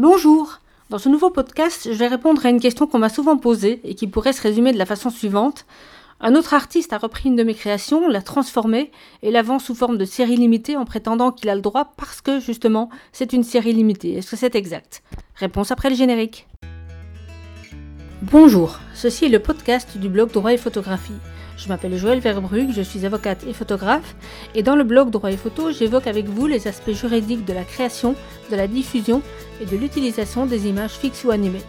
Bonjour Dans ce nouveau podcast, je vais répondre à une question qu'on m'a souvent posée et qui pourrait se résumer de la façon suivante. Un autre artiste a repris une de mes créations, l'a transformée et la vend sous forme de série limitée en prétendant qu'il a le droit parce que, justement, c'est une série limitée. Est-ce que c'est exact? Réponse après le générique. Bonjour, ceci est le podcast du blog Droit et Photographie. Je m'appelle Joël Verbrugge, je suis avocate et photographe, et dans le blog Droit et Photo, j'évoque avec vous les aspects juridiques de la création, de la diffusion et de l'utilisation des images fixes ou animées.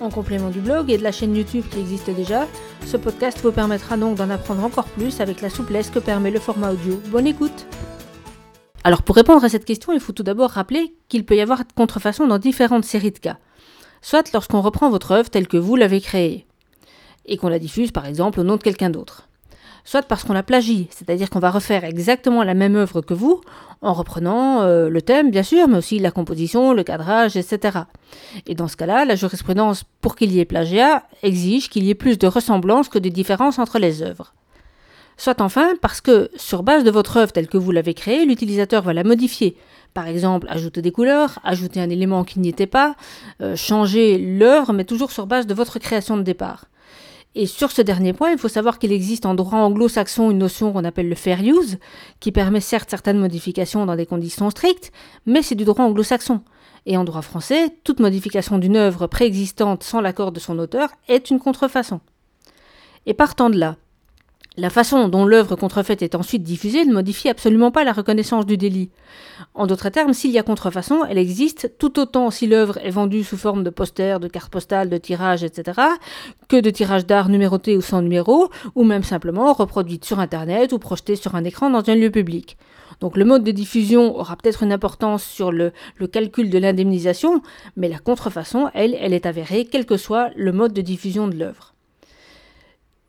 En complément du blog et de la chaîne YouTube qui existe déjà, ce podcast vous permettra donc d'en apprendre encore plus avec la souplesse que permet le format audio. Bonne écoute Alors pour répondre à cette question, il faut tout d'abord rappeler qu'il peut y avoir contrefaçon dans différentes séries de cas. Soit lorsqu'on reprend votre œuvre telle que vous l'avez créée, et qu'on la diffuse par exemple au nom de quelqu'un d'autre. Soit parce qu'on la plagie, c'est-à-dire qu'on va refaire exactement la même œuvre que vous, en reprenant euh, le thème bien sûr, mais aussi la composition, le cadrage, etc. Et dans ce cas-là, la jurisprudence, pour qu'il y ait plagiat, exige qu'il y ait plus de ressemblance que de différence entre les œuvres. Soit enfin parce que, sur base de votre œuvre telle que vous l'avez créée, l'utilisateur va la modifier, par exemple, ajouter des couleurs, ajouter un élément qui n'y était pas, euh, changer l'œuvre, mais toujours sur base de votre création de départ. Et sur ce dernier point, il faut savoir qu'il existe en droit anglo-saxon une notion qu'on appelle le fair use, qui permet certes certaines modifications dans des conditions strictes, mais c'est du droit anglo-saxon. Et en droit français, toute modification d'une œuvre préexistante sans l'accord de son auteur est une contrefaçon. Et partant de là, la façon dont l'œuvre contrefaite est ensuite diffusée ne modifie absolument pas la reconnaissance du délit. En d'autres termes, s'il y a contrefaçon, elle existe tout autant si l'œuvre est vendue sous forme de posters, de cartes postales, de tirages, etc., que de tirages d'art numérotés ou sans numéro, ou même simplement reproduite sur Internet ou projetée sur un écran dans un lieu public. Donc le mode de diffusion aura peut-être une importance sur le, le calcul de l'indemnisation, mais la contrefaçon, elle, elle est avérée, quel que soit le mode de diffusion de l'œuvre.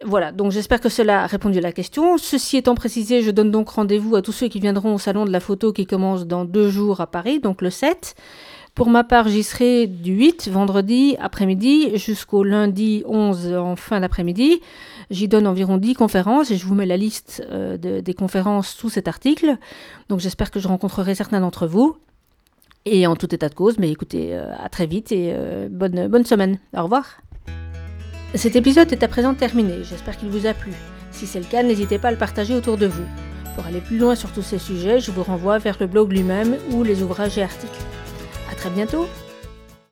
Voilà, donc j'espère que cela a répondu à la question. Ceci étant précisé, je donne donc rendez-vous à tous ceux qui viendront au salon de la photo qui commence dans deux jours à Paris, donc le 7. Pour ma part, j'y serai du 8, vendredi après-midi, jusqu'au lundi 11 en fin d'après-midi. J'y donne environ 10 conférences et je vous mets la liste euh, des conférences sous cet article. Donc j'espère que je rencontrerai certains d'entre vous. Et en tout état de cause, mais écoutez, euh, à très vite et euh, bonne, bonne semaine. Au revoir. Cet épisode est à présent terminé, j'espère qu'il vous a plu. Si c'est le cas, n'hésitez pas à le partager autour de vous. Pour aller plus loin sur tous ces sujets, je vous renvoie vers le blog lui-même ou les ouvrages et articles. A très bientôt